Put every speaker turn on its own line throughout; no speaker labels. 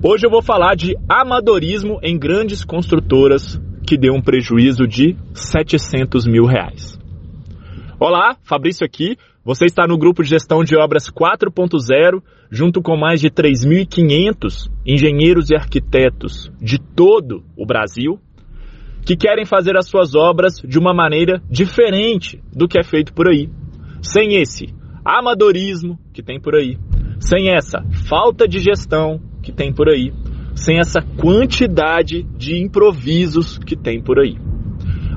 Hoje eu vou falar de amadorismo em grandes construtoras que deu um prejuízo de 700 mil reais. Olá, Fabrício aqui. Você está no grupo de gestão de obras 4.0, junto com mais de 3.500 engenheiros e arquitetos de todo o Brasil que querem fazer as suas obras de uma maneira diferente do que é feito por aí. Sem esse amadorismo que tem por aí, sem essa falta de gestão que tem por aí, sem essa quantidade de improvisos que tem por aí.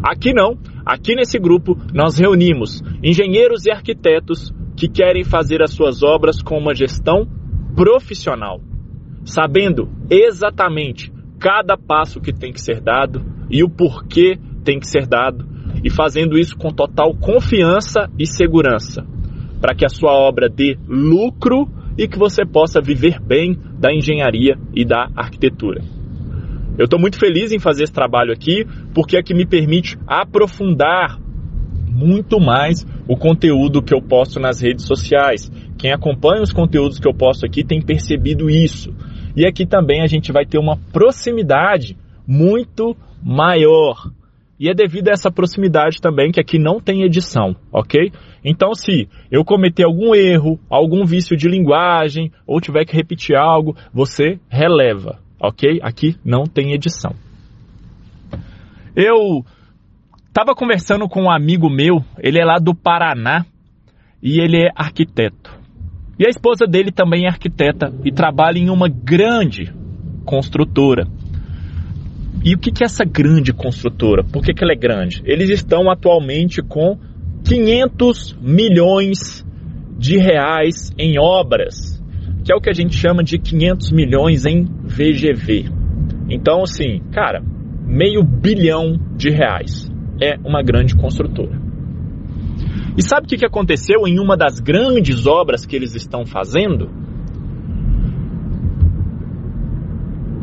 Aqui não, aqui nesse grupo nós reunimos engenheiros e arquitetos que querem fazer as suas obras com uma gestão profissional, sabendo exatamente cada passo que tem que ser dado e o porquê tem que ser dado, e fazendo isso com total confiança e segurança, para que a sua obra dê lucro e que você possa viver bem da engenharia e da arquitetura. Eu estou muito feliz em fazer esse trabalho aqui, porque é que me permite aprofundar muito mais o conteúdo que eu posto nas redes sociais. Quem acompanha os conteúdos que eu posto aqui tem percebido isso. E aqui também a gente vai ter uma proximidade muito maior. E é devido a essa proximidade também que aqui não tem edição, ok? Então, se eu cometer algum erro, algum vício de linguagem, ou tiver que repetir algo, você releva, ok? Aqui não tem edição. Eu estava conversando com um amigo meu, ele é lá do Paraná e ele é arquiteto. E a esposa dele também é arquiteta e trabalha em uma grande construtora. E o que, que é essa grande construtora? Por que, que ela é grande? Eles estão atualmente com 500 milhões de reais em obras, que é o que a gente chama de 500 milhões em VGV. Então, assim, cara, meio bilhão de reais. É uma grande construtora. E sabe o que aconteceu em uma das grandes obras que eles estão fazendo?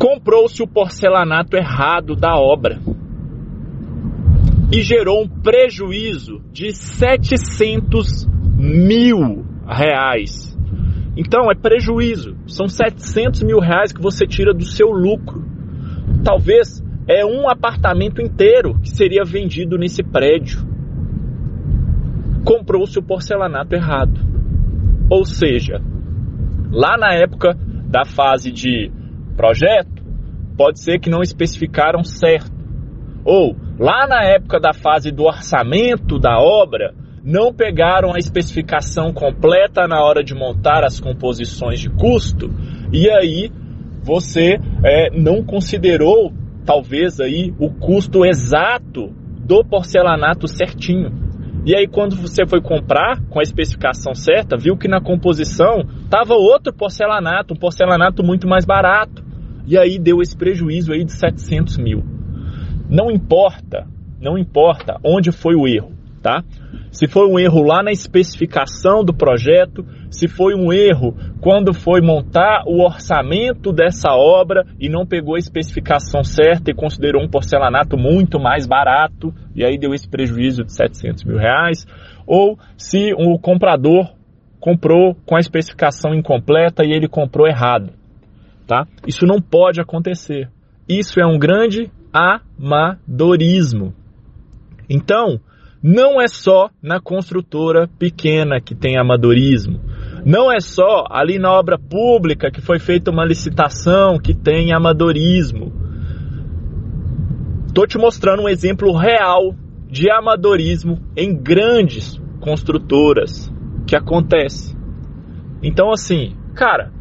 Comprou-se o porcelanato errado da obra e gerou um prejuízo de 700 mil reais. Então é prejuízo, são 700 mil reais que você tira do seu lucro. Talvez é um apartamento inteiro que seria vendido nesse prédio comprou-se o porcelanato errado. Ou seja, lá na época da fase de projeto, pode ser que não especificaram certo. Ou lá na época da fase do orçamento da obra, não pegaram a especificação completa na hora de montar as composições de custo e aí você é, não considerou talvez aí o custo exato do porcelanato certinho. E aí quando você foi comprar com a especificação certa, viu que na composição tava outro porcelanato, um porcelanato muito mais barato. E aí deu esse prejuízo aí de 700 mil. Não importa, não importa onde foi o erro, tá? Se foi um erro lá na especificação do projeto, se foi um erro quando foi montar o orçamento dessa obra e não pegou a especificação certa e considerou um porcelanato muito mais barato e aí deu esse prejuízo de 700 mil reais, ou se o comprador comprou com a especificação incompleta e ele comprou errado, tá? Isso não pode acontecer. Isso é um grande amadorismo. Então, não é só na construtora pequena que tem amadorismo. Não é só ali na obra pública que foi feita uma licitação que tem amadorismo. Estou te mostrando um exemplo real de amadorismo em grandes construtoras que acontece. Então, assim, cara,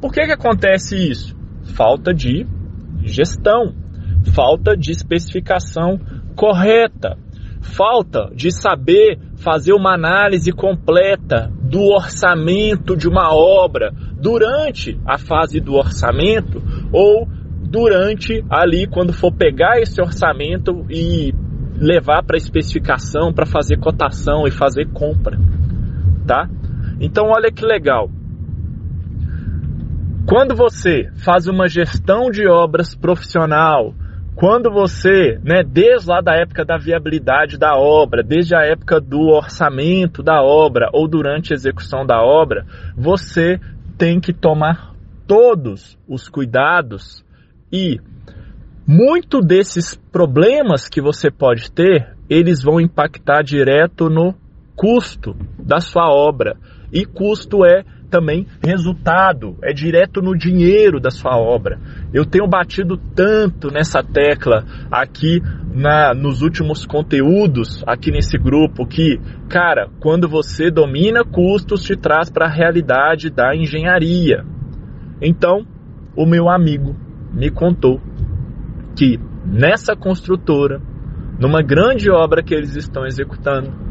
por que, que acontece isso? Falta de gestão, falta de especificação correta falta de saber fazer uma análise completa do orçamento de uma obra durante a fase do orçamento ou durante ali quando for pegar esse orçamento e levar para especificação, para fazer cotação e fazer compra, tá? Então olha que legal. Quando você faz uma gestão de obras profissional, quando você, né, desde lá da época da viabilidade da obra, desde a época do orçamento da obra ou durante a execução da obra, você tem que tomar todos os cuidados e muito desses problemas que você pode ter, eles vão impactar direto no custo da sua obra. E custo é também resultado, é direto no dinheiro da sua obra. Eu tenho batido tanto nessa tecla aqui na, nos últimos conteúdos, aqui nesse grupo, que, cara, quando você domina custos, te traz para a realidade da engenharia. Então, o meu amigo me contou que nessa construtora, numa grande obra que eles estão executando,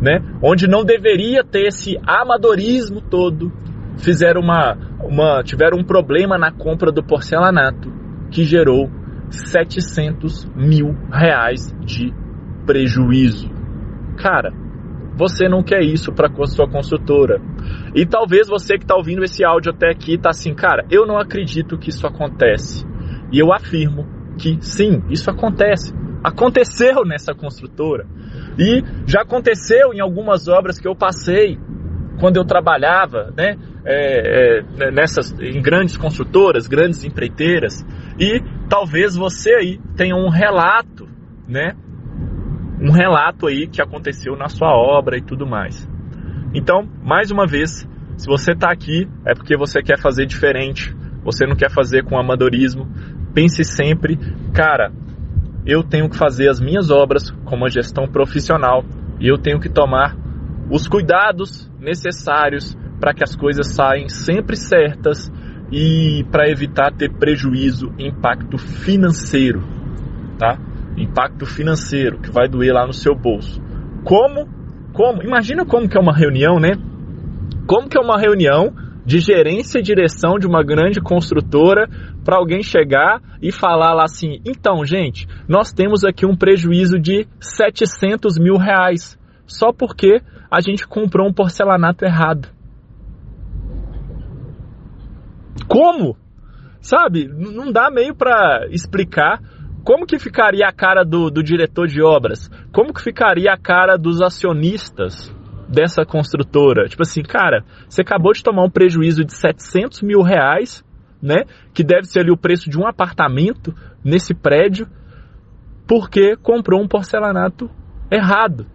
né, onde não deveria ter esse amadorismo todo, fizeram uma, uma, tiveram um problema na compra do porcelanato que gerou 700 mil reais de prejuízo. Cara, você não quer isso para sua construtora. E talvez você que está ouvindo esse áudio até aqui está assim, cara, eu não acredito que isso acontece. E eu afirmo que sim, isso acontece. Aconteceu nessa construtora. E já aconteceu em algumas obras que eu passei quando eu trabalhava, né, é, é, nessas, em grandes construtoras, grandes empreiteiras, e talvez você aí tenha um relato, né, um relato aí que aconteceu na sua obra e tudo mais. Então, mais uma vez, se você está aqui é porque você quer fazer diferente, você não quer fazer com amadorismo. Pense sempre, cara, eu tenho que fazer as minhas obras com uma gestão profissional e eu tenho que tomar os cuidados necessários para que as coisas saem sempre certas e para evitar ter prejuízo, impacto financeiro, tá? Impacto financeiro que vai doer lá no seu bolso. Como? Como? Imagina como que é uma reunião, né? Como que é uma reunião de gerência e direção de uma grande construtora para alguém chegar e falar lá assim: então, gente, nós temos aqui um prejuízo de 700 mil reais só porque a gente comprou um porcelanato errado. Como? Sabe? Não dá meio para explicar como que ficaria a cara do, do diretor de obras? Como que ficaria a cara dos acionistas dessa construtora? Tipo assim, cara, você acabou de tomar um prejuízo de 700 mil reais, né? Que deve ser ali o preço de um apartamento nesse prédio, porque comprou um porcelanato errado.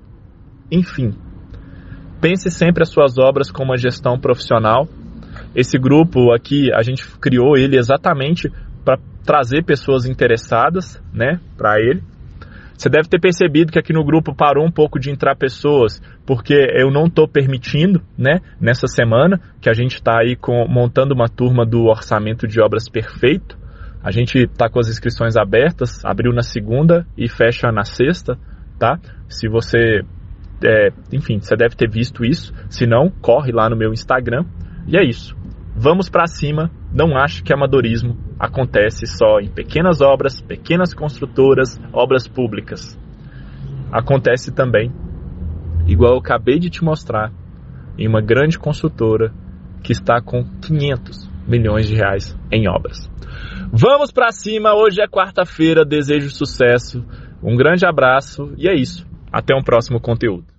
Enfim, pense sempre as suas obras com uma gestão profissional esse grupo aqui, a gente criou ele exatamente para trazer pessoas interessadas, né, para ele. Você deve ter percebido que aqui no grupo parou um pouco de entrar pessoas, porque eu não estou permitindo, né, nessa semana, que a gente está aí com, montando uma turma do orçamento de obras perfeito. A gente está com as inscrições abertas, abriu na segunda e fecha na sexta, tá? Se você, é, enfim, você deve ter visto isso. Se não, corre lá no meu Instagram. E é isso. Vamos para cima, não acho que amadorismo acontece só em pequenas obras, pequenas construtoras, obras públicas. Acontece também, igual eu acabei de te mostrar, em uma grande construtora que está com 500 milhões de reais em obras. Vamos para cima, hoje é quarta-feira, desejo sucesso, um grande abraço e é isso. Até um próximo conteúdo.